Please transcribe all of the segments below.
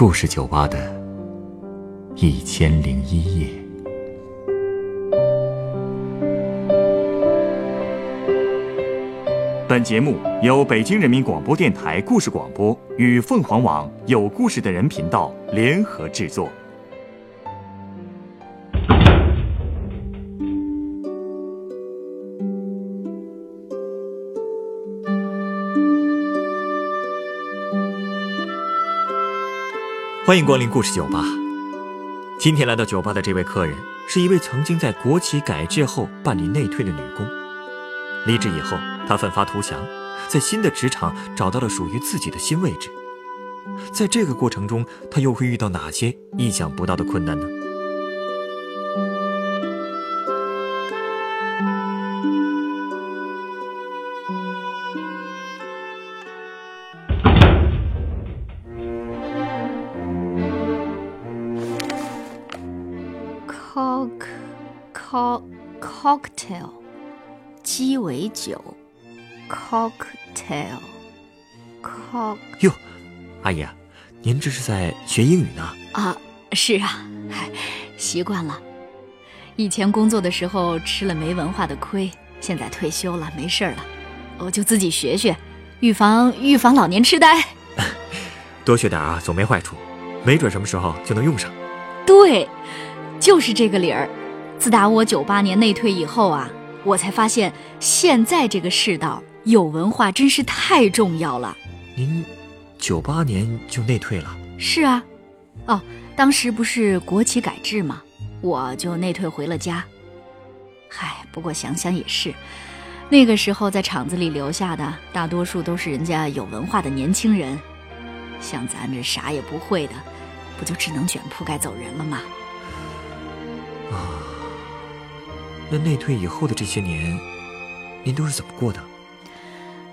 故事酒吧的一千零一夜。本节目由北京人民广播电台故事广播与凤凰网有故事的人频道联合制作。欢迎光临故事酒吧。今天来到酒吧的这位客人，是一位曾经在国企改制后办理内退的女工。离职以后，她奋发图强，在新的职场找到了属于自己的新位置。在这个过程中，她又会遇到哪些意想不到的困难呢酒 cocktail cock 哟，阿姨啊，您这是在学英语呢？啊，是啊，嗨，习惯了。以前工作的时候吃了没文化的亏，现在退休了，没事儿了，我就自己学学，预防预防老年痴呆。多学点啊，总没坏处，没准什么时候就能用上。对，就是这个理儿。自打我九八年内退以后啊，我才发现现在这个世道，有文化真是太重要了。您九八年就内退了？是啊，哦，当时不是国企改制吗？我就内退回了家。嗨，不过想想也是，那个时候在厂子里留下的大多数都是人家有文化的年轻人，像咱这啥也不会的，不就只能卷铺盖走人了吗？啊，那内退以后的这些年，您都是怎么过的？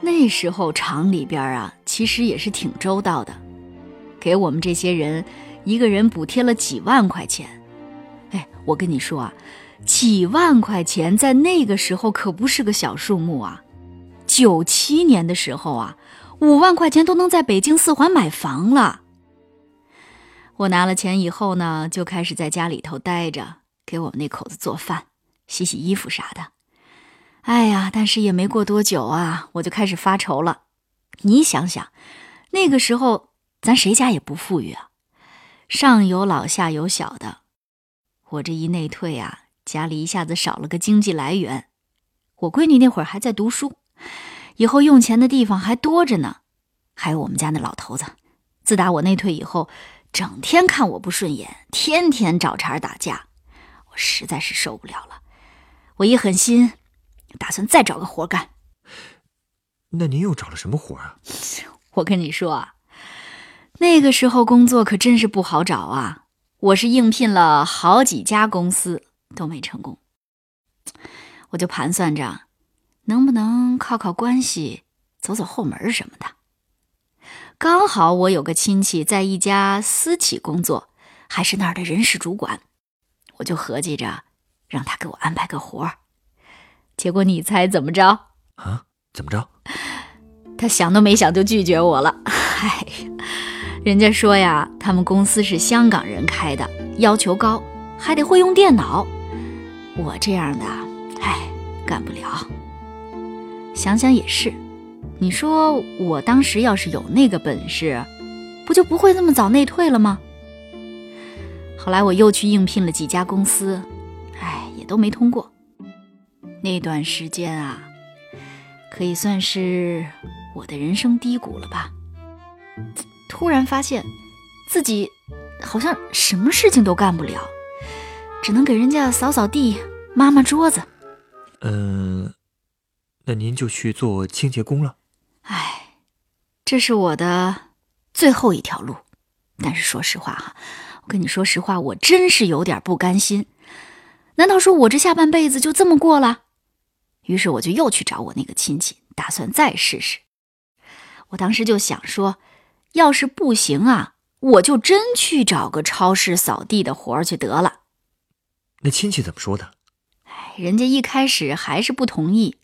那时候厂里边啊，其实也是挺周到的，给我们这些人一个人补贴了几万块钱。哎，我跟你说啊，几万块钱在那个时候可不是个小数目啊。九七年的时候啊，五万块钱都能在北京四环买房了。我拿了钱以后呢，就开始在家里头待着，给我们那口子做饭、洗洗衣服啥的。哎呀，但是也没过多久啊，我就开始发愁了。你想想，那个时候咱谁家也不富裕啊，上有老下有小的。我这一内退啊，家里一下子少了个经济来源。我闺女那会儿还在读书，以后用钱的地方还多着呢。还有我们家那老头子，自打我内退以后，整天看我不顺眼，天天找茬打架，我实在是受不了了。我一狠心。打算再找个活干，那您又找了什么活啊？我跟你说啊，那个时候工作可真是不好找啊！我是应聘了好几家公司都没成功，我就盘算着能不能靠靠关系，走走后门什么的。刚好我有个亲戚在一家私企工作，还是那儿的人事主管，我就合计着让他给我安排个活儿。结果你猜怎么着？啊？怎么着？他想都没想就拒绝我了。哎，人家说呀，他们公司是香港人开的，要求高，还得会用电脑。我这样的，哎，干不了。想想也是，你说我当时要是有那个本事，不就不会那么早内退了吗？后来我又去应聘了几家公司，都没通过。那段时间啊，可以算是我的人生低谷了吧。突然发现，自己好像什么事情都干不了，只能给人家扫扫地、抹抹桌子。嗯，那您就去做清洁工了。哎，这是我的最后一条路。但是说实话哈，我跟你说实话，我真是有点不甘心。难道说我这下半辈子就这么过了？于是我就又去找我那个亲戚，打算再试试。我当时就想说，要是不行啊，我就真去找个超市扫地的活儿去得了。那亲戚怎么说的？哎，人家一开始还是不同意，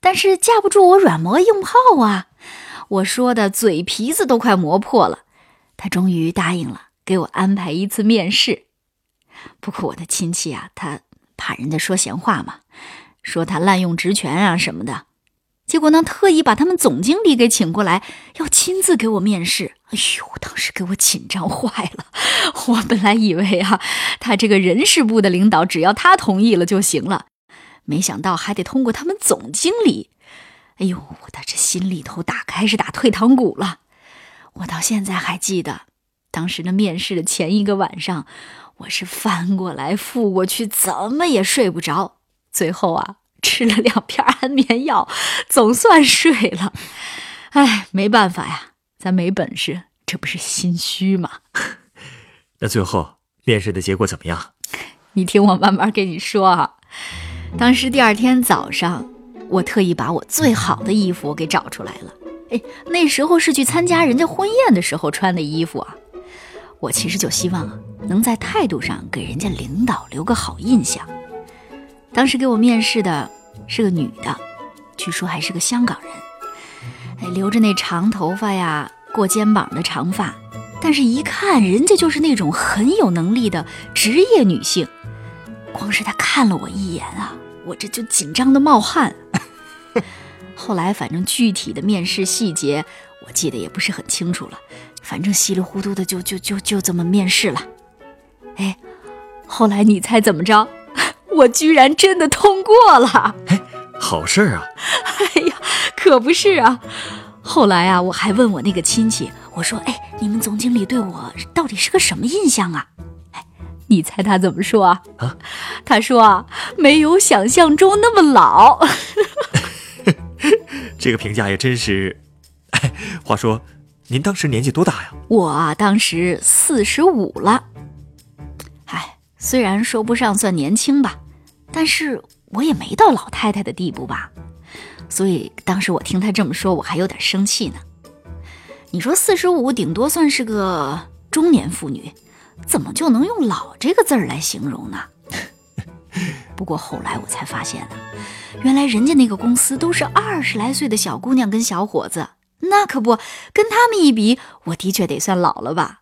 但是架不住我软磨硬泡啊。我说的嘴皮子都快磨破了，他终于答应了，给我安排一次面试。不过我的亲戚啊，他怕人家说闲话嘛，说他滥用职权啊什么的。结果呢，特意把他们总经理给请过来，要亲自给我面试。哎呦，当时给我紧张坏了。我本来以为啊，他这个人事部的领导只要他同意了就行了，没想到还得通过他们总经理。哎呦，我的这心里头打开是打退堂鼓了。我到现在还记得，当时的面试的前一个晚上，我是翻过来覆过去，怎么也睡不着。最后啊。吃了两片安眠药，总算睡了。哎，没办法呀，咱没本事，这不是心虚吗？那最后面试的结果怎么样？你听我慢慢跟你说啊。当时第二天早上，我特意把我最好的衣服给找出来了。哎，那时候是去参加人家婚宴的时候穿的衣服啊。我其实就希望啊，能在态度上给人家领导留个好印象。当时给我面试的是个女的，据说还是个香港人，哎，留着那长头发呀，过肩膀的长发，但是一看人家就是那种很有能力的职业女性。光是她看了我一眼啊，我这就紧张的冒汗。后来反正具体的面试细节我记得也不是很清楚了，反正稀里糊涂的就就就就这么面试了。哎，后来你猜怎么着？我居然真的通过了！哎，好事儿啊！哎呀，可不是啊！后来啊，我还问我那个亲戚，我说：“哎，你们总经理对我到底是个什么印象啊？”哎，你猜他怎么说啊？啊，他说啊，没有想象中那么老。这个评价也真是。哎，话说，您当时年纪多大呀？我当时四十五了。虽然说不上算年轻吧，但是我也没到老太太的地步吧，所以当时我听他这么说，我还有点生气呢。你说四十五顶多算是个中年妇女，怎么就能用“老”这个字儿来形容呢？不过后来我才发现呢，原来人家那个公司都是二十来岁的小姑娘跟小伙子，那可不跟他们一比，我的确得算老了吧。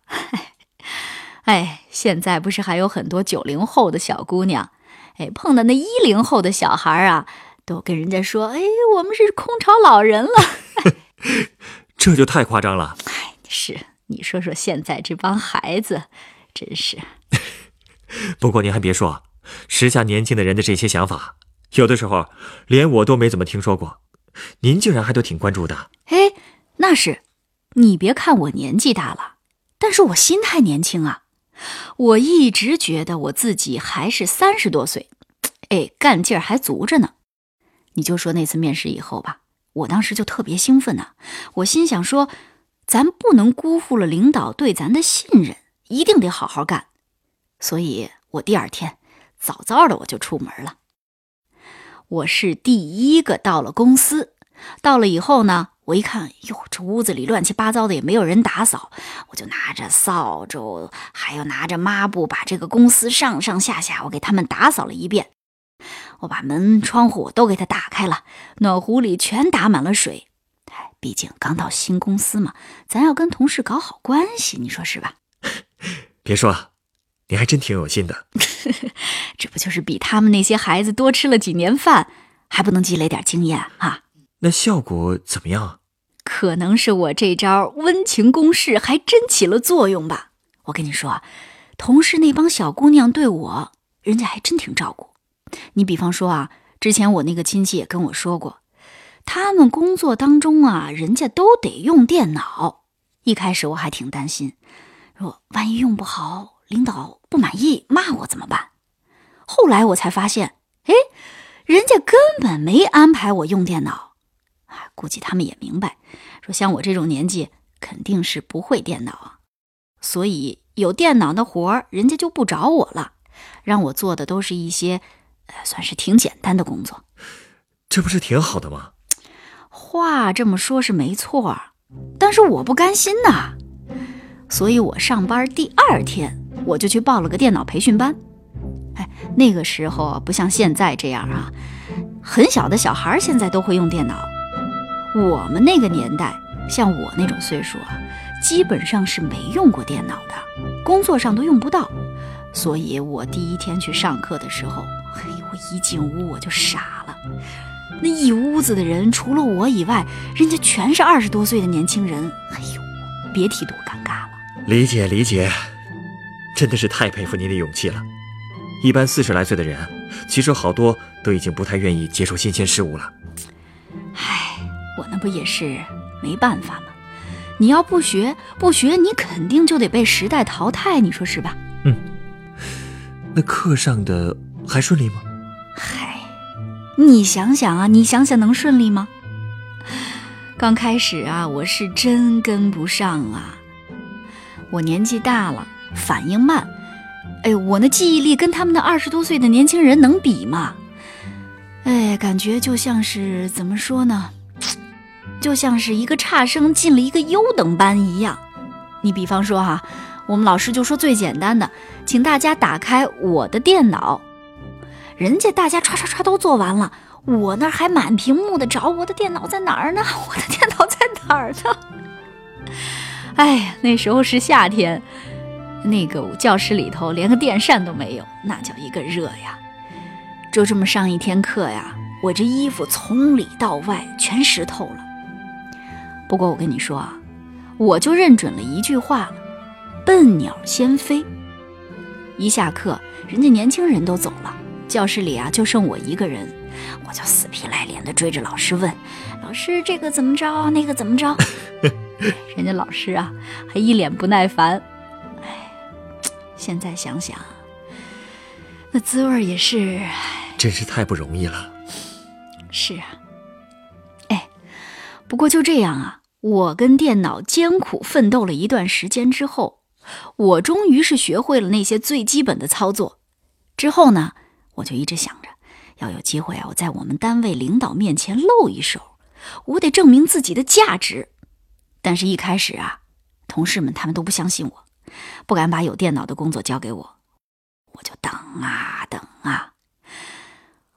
哎，现在不是还有很多九零后的小姑娘，哎，碰到那一零后的小孩啊，都跟人家说：“哎，我们是空巢老人了。”这就太夸张了。哎，是你说说现在这帮孩子，真是。不过您还别说，时下年轻的人的这些想法，有的时候连我都没怎么听说过，您竟然还都挺关注的。哎，那是，你别看我年纪大了，但是我心态年轻啊。我一直觉得我自己还是三十多岁，哎，干劲儿还足着呢。你就说那次面试以后吧，我当时就特别兴奋呢。我心想说，咱不能辜负了领导对咱的信任，一定得好好干。所以我第二天早早的我就出门了。我是第一个到了公司，到了以后呢。我一看，哟，这屋子里乱七八糟的，也没有人打扫，我就拿着扫帚，还有拿着抹布，把这个公司上上下下，我给他们打扫了一遍。我把门窗户都给他打开了，暖壶里全打满了水。哎，毕竟刚到新公司嘛，咱要跟同事搞好关系，你说是吧？别说，你还真挺有心的。这不就是比他们那些孩子多吃了几年饭，还不能积累点经验啊？那效果怎么样啊？可能是我这招温情攻势还真起了作用吧。我跟你说，同事那帮小姑娘对我，人家还真挺照顾。你比方说啊，之前我那个亲戚也跟我说过，他们工作当中啊，人家都得用电脑。一开始我还挺担心，说万一用不好，领导不满意骂我怎么办？后来我才发现，哎，人家根本没安排我用电脑。估计他们也明白，说像我这种年纪肯定是不会电脑啊，所以有电脑的活儿人家就不找我了，让我做的都是一些，呃，算是挺简单的工作。这不是挺好的吗？话这么说是没错，但是我不甘心呐，所以我上班第二天我就去报了个电脑培训班。哎，那个时候不像现在这样啊，很小的小孩现在都会用电脑。我们那个年代，像我那种岁数啊，基本上是没用过电脑的，工作上都用不到。所以我第一天去上课的时候，嘿，我一进屋我就傻了。那一屋子的人，除了我以外，人家全是二十多岁的年轻人。哎呦，别提多尴尬了。理解理解，真的是太佩服您的勇气了。一般四十来岁的人，其实好多都已经不太愿意接受新鲜事物了。不也是没办法吗？你要不学不学，你肯定就得被时代淘汰，你说是吧？嗯。那课上的还顺利吗？嗨，你想想啊，你想想能顺利吗？刚开始啊，我是真跟不上啊。我年纪大了，反应慢。哎，我那记忆力跟他们那二十多岁的年轻人能比吗？哎，感觉就像是怎么说呢？就像是一个差生进了一个优等班一样。你比方说哈。我们老师就说最简单的，请大家打开我的电脑。人家大家唰唰唰都做完了，我那还满屏幕的找我的电脑在哪儿呢？我的电脑在哪儿呢？哎呀，那时候是夏天，那个教室里头连个电扇都没有，那叫一个热呀！就这么上一天课呀，我这衣服从里到外全湿透了。不过我跟你说啊，我就认准了一句话了。笨鸟先飞。一下课，人家年轻人都走了，教室里啊就剩我一个人，我就死皮赖脸的追着老师问：“老师，这个怎么着？那个怎么着？”人家老师啊还一脸不耐烦。哎，现在想想，那滋味也是，真是太不容易了。是啊。哎，不过就这样啊，我跟电脑艰苦奋斗了一段时间之后。我终于是学会了那些最基本的操作，之后呢，我就一直想着，要有机会啊，我在我们单位领导面前露一手，我得证明自己的价值。但是，一开始啊，同事们他们都不相信我，不敢把有电脑的工作交给我，我就等啊等啊。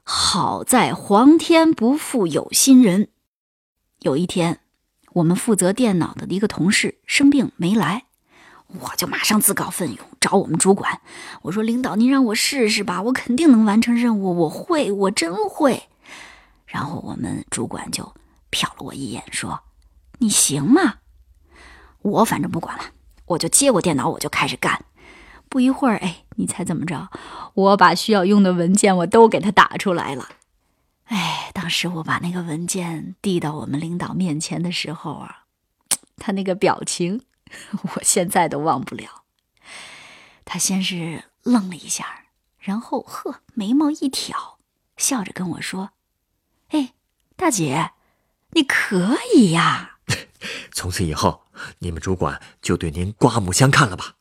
好在皇天不负有心人，有一天，我们负责电脑的一个同事生病没来。我就马上自告奋勇找我们主管，我说：“领导，您让我试试吧，我肯定能完成任务，我会，我真会。”然后我们主管就瞟了我一眼，说：“你行吗？”我反正不管了，我就接过电脑，我就开始干。不一会儿，哎，你猜怎么着？我把需要用的文件我都给他打出来了。哎，当时我把那个文件递到我们领导面前的时候啊，他那个表情。我现在都忘不了。他先是愣了一下，然后呵，眉毛一挑，笑着跟我说：“哎，大姐，你可以呀！从此以后，你们主管就对您刮目相看了吧？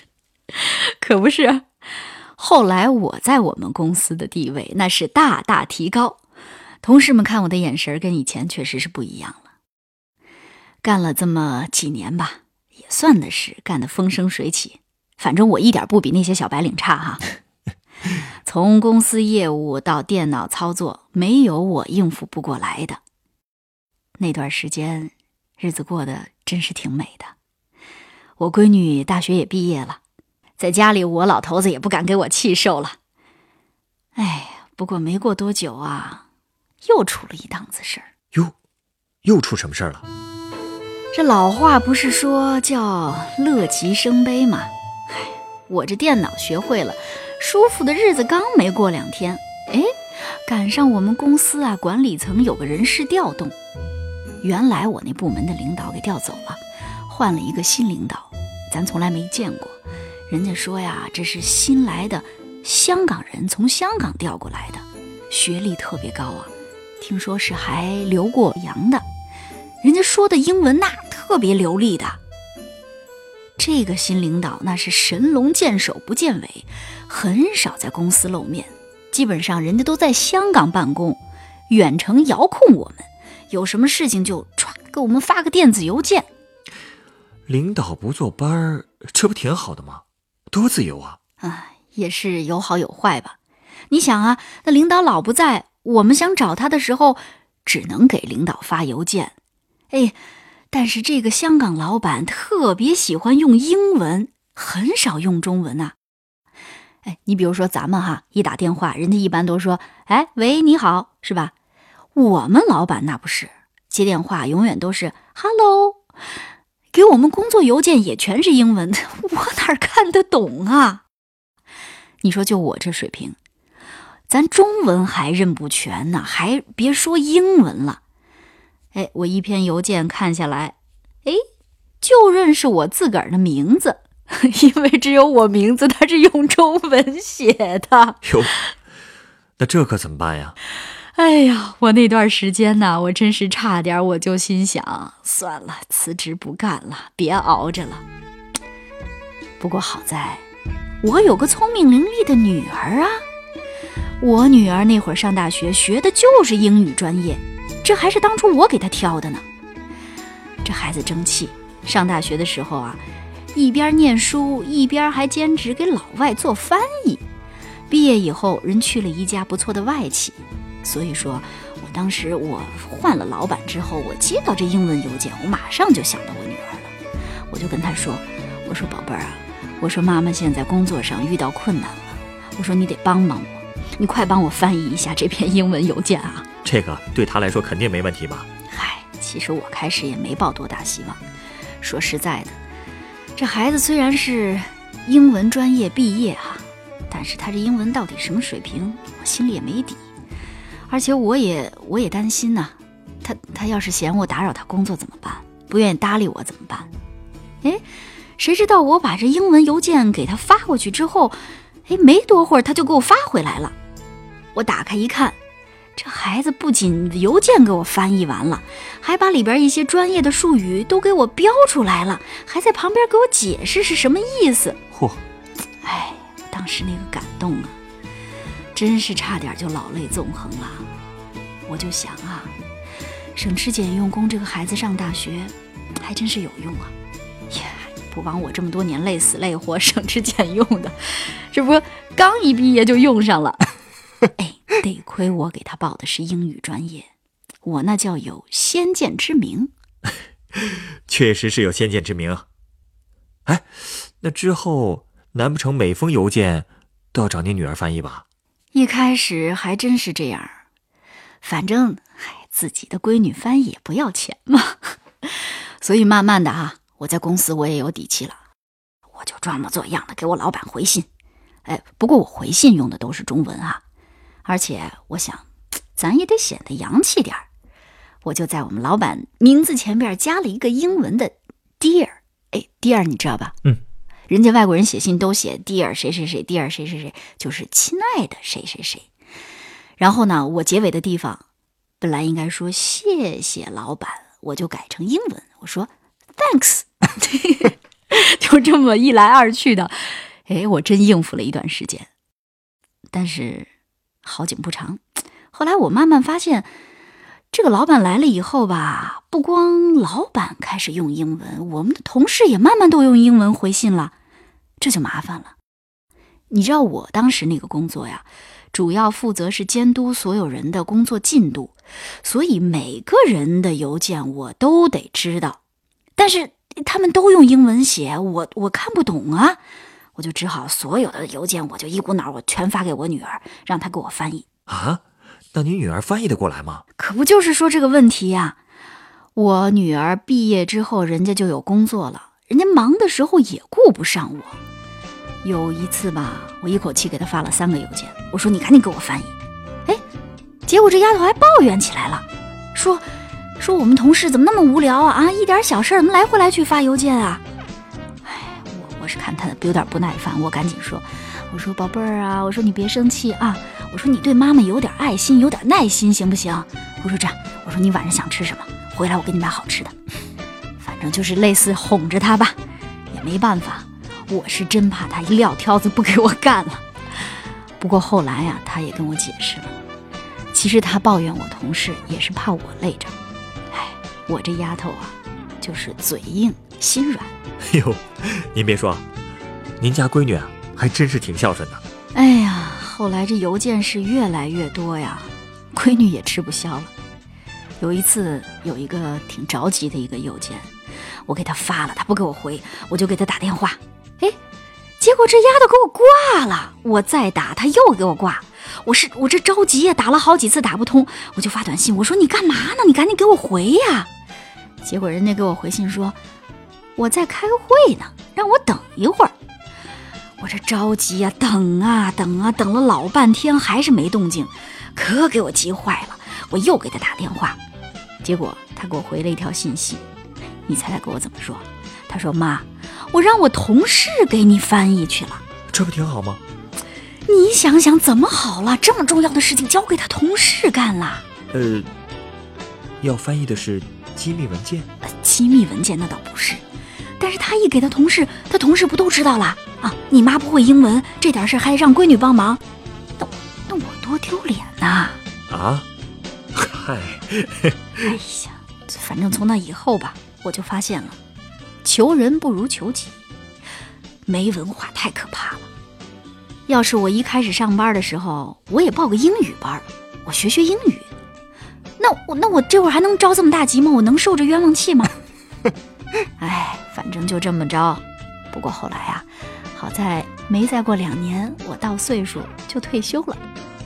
”可不是。后来我在我们公司的地位那是大大提高，同事们看我的眼神跟以前确实是不一样了。干了这么几年吧。也算的是干得风生水起，反正我一点不比那些小白领差哈。从公司业务到电脑操作，没有我应付不过来的。那段时间，日子过得真是挺美的。我闺女大学也毕业了，在家里我老头子也不敢给我气受了。哎，不过没过多久啊，又出了一档子事儿。哟，又出什么事儿了？这老话不是说叫乐极生悲吗？唉，我这电脑学会了，舒服的日子刚没过两天，哎，赶上我们公司啊管理层有个人事调动，原来我那部门的领导给调走了，换了一个新领导，咱从来没见过。人家说呀，这是新来的香港人，从香港调过来的，学历特别高啊，听说是还留过洋的。人家说的英文那特别流利的，这个新领导那是神龙见首不见尾，很少在公司露面，基本上人家都在香港办公，远程遥控我们，有什么事情就歘给我们发个电子邮件。领导不坐班儿，这不挺好的吗？多自由啊！啊，也是有好有坏吧。你想啊，那领导老不在，我们想找他的时候，只能给领导发邮件。哎，但是这个香港老板特别喜欢用英文，很少用中文呐、哎，你比如说咱们哈，一打电话，人家一般都说：“哎，喂，你好，是吧？”我们老板那不是，接电话永远都是 “hello”，给我们工作邮件也全是英文，我哪看得懂啊？你说就我这水平，咱中文还认不全呢，还别说英文了。哎，我一篇邮件看下来，哎，就认识我自个儿的名字，因为只有我名字它是用中文写的。哟，那这可怎么办呀？哎呀，我那段时间呢，我真是差点我就心想，算了，辞职不干了，别熬着了。不过好在，我有个聪明伶俐的女儿啊。我女儿那会儿上大学学的就是英语专业，这还是当初我给她挑的呢。这孩子争气，上大学的时候啊，一边念书一边还兼职给老外做翻译。毕业以后，人去了一家不错的外企。所以说，我当时我换了老板之后，我接到这英文邮件，我马上就想到我女儿了。我就跟她说：“我说宝贝儿啊，我说妈妈现在工作上遇到困难了，我说你得帮帮我，你快帮我翻译一下这篇英文邮件啊。”这个对他来说肯定没问题吧？嗨，其实我开始也没抱多大希望。说实在的，这孩子虽然是英文专业毕业哈、但是他这英文到底什么水平，我心里也没底。而且我也我也担心呐、他他要是嫌我打扰他工作怎么办？不愿意搭理我怎么办？哎，谁知道我把这英文邮件给他发过去之后，哎，没多会儿他就给我发回来了。我打开一看，这孩子不仅邮件给我翻译完了，还把里边一些专业的术语都给我标出来了，还在旁边给我解释是什么意思。嚯，哎，当时那个感动啊，真是差点就老泪纵横了。我就想啊，省吃俭用供这个孩子上大学，还真是有用啊！呀，不枉我这么多年累死累活省吃俭用的，这不刚一毕业就用上了。哎，得亏我给他报的是英语专业，我那叫有先见之明。确实是有先见之明。哎，那之后难不成每封邮件都要找您女儿翻译吧？一开始还真是这样，反正唉，自己的闺女翻译也不要钱嘛，所以慢慢的啊，我在公司我也有底气了，我就装模作样的给我老板回信。哎，不过我回信用的都是中文啊，而且我想，咱也得显得洋气点儿，我就在我们老板名字前边加了一个英文的 dear，哎，dear 你知道吧？嗯。人家外国人写信都写 dear 谁谁谁，dear 谁谁谁，就是亲爱的谁谁谁。然后呢，我结尾的地方本来应该说谢谢老板，我就改成英文，我说 thanks。就这么一来二去的，哎，我真应付了一段时间。但是好景不长，后来我慢慢发现，这个老板来了以后吧，不光老板开始用英文，我们的同事也慢慢都用英文回信了。这就麻烦了。你知道我当时那个工作呀，主要负责是监督所有人的工作进度，所以每个人的邮件我都得知道。但是他们都用英文写，我我看不懂啊，我就只好所有的邮件我就一股脑我全发给我女儿，让她给我翻译。啊，那你女儿翻译得过来吗？可不就是说这个问题呀、我女儿毕业之后，人家就有工作了，人家忙的时候也顾不上我。有一次吧，我一口气给她发了三个邮件，我说你赶紧给我翻译。哎，结果这丫头还抱怨起来了，说说我们同事怎么那么无聊啊啊，一点小事怎么来回来去发邮件啊？哎，我我是看她有点不耐烦，我赶紧说，我说宝贝儿啊，我说你别生气啊，我说你对妈妈有点爱心，有点耐心，行不行？我说这样，我说你晚上想吃什么，回来我给你买好吃的。反正就是类似哄着她吧，也没办法，我是真怕他一撂挑子不给我干了。不过后来呀、他也跟我解释了，其实他抱怨我同事也是怕我累着。哎，我这丫头啊，就是嘴硬心软。哎呦，您别说，您家闺女啊，还真是挺孝顺的。哎呀，后来这邮件是越来越多呀，闺女也吃不消了。有一次有一个挺着急的一个邮件，我给他发了，他不给我回，我就给他打电话，哎，结果这丫头给我挂了，我再打她又给我挂，我是我这着急呀，打了好几次打不通，我就发短信，我说你干嘛呢？你赶紧给我回呀！结果人家给我回信说我在开会呢，让我等一会儿。我这着急呀，等啊等啊，等了老半天还是没动静，可给我急坏了。我又给他打电话，结果他给我回了一条信息，你猜他给我怎么说？他说：“妈，我让我同事给你翻译去了，这不挺好吗？你想想怎么好了？这么重要的事情交给他同事干了。呃，要翻译的是机密文件，机密文件那倒不是，但是他一给他同事，他同事不都知道了？”啊！你妈不会英文，这点事还让闺女帮忙，那那我多丢脸呐！啊，嗨，哎呀，反正从那以后吧，我就发现了，求人不如求己，没文化太可怕了。要是我一开始上班的时候，我也报个英语班，我学学英语，那我那我这会儿还能着这么大急吗？我能受这冤枉气吗？哎，反正就这么着。不过后来啊。好在没再过两年，我到岁数就退休了。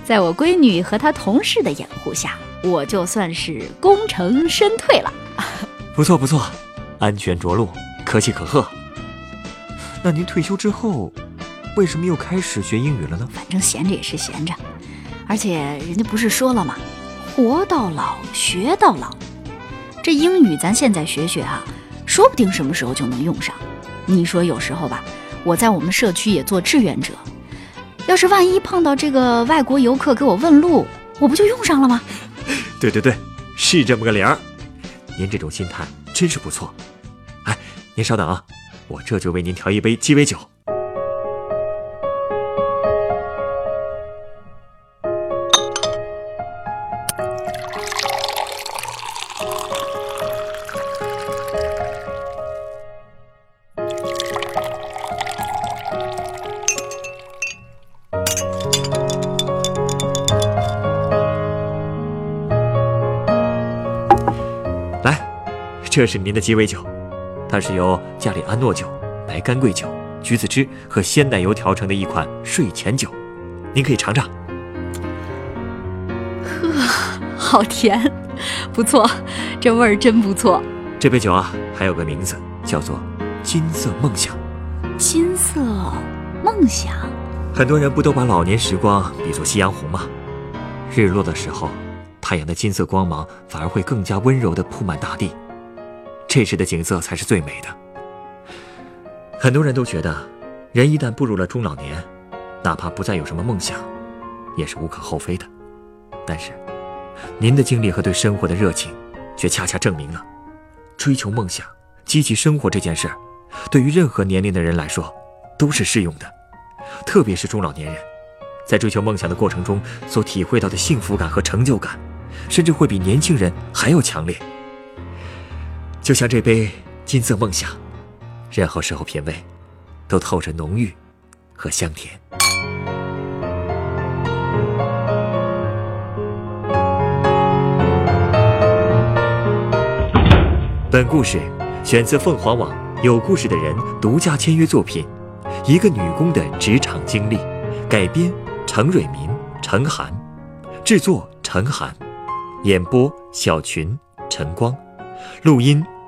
在我闺女和她同事的掩护下，我就算是功成身退了。不错不错，安全着陆，可喜可贺。那您退休之后，为什么又开始学英语了呢？反正闲着也是闲着，而且人家不是说了吗？活到老学到老。这英语咱现在学学啊，说不定什么时候就能用上。你说有时候吧。我在我们社区也做志愿者，要是万一碰到这个外国游客给我问路，我不就用上了吗？对对对，是这么个理儿。您这种心态真是不错。您稍等啊，我这就为您调一杯鸡尾酒。来这是您的鸡尾酒，它是由加里安诺酒、白干桂酒、橘子汁和鲜奶油调成的一款睡前酒，您可以尝尝。呵，好甜，不错，这味儿真不错。这杯酒啊，还有个名字，叫做“金色梦想”。金色梦想，很多人不都把老年时光比作夕阳红吗？日落的时候，太阳的金色光芒反而会更加温柔地铺满大地。这时的景色才是最美的。很多人都觉得，人一旦步入了中老年，哪怕不再有什么梦想，也是无可厚非的。但是，您的经历和对生活的热情，却恰恰证明了，追求梦想、积极生活这件事，对于任何年龄的人来说，都是适用的。特别是中老年人，在追求梦想的过程中所体会到的幸福感和成就感，甚至会比年轻人还要强烈。就像这杯金色梦想，任何时候品味，都透着浓郁和香甜。本故事选自凤凰网有故事的人独家签约作品，《一个女工的职场经历》，改编程蕊民、程涵，制作程涵，演播小群、陈光，录音。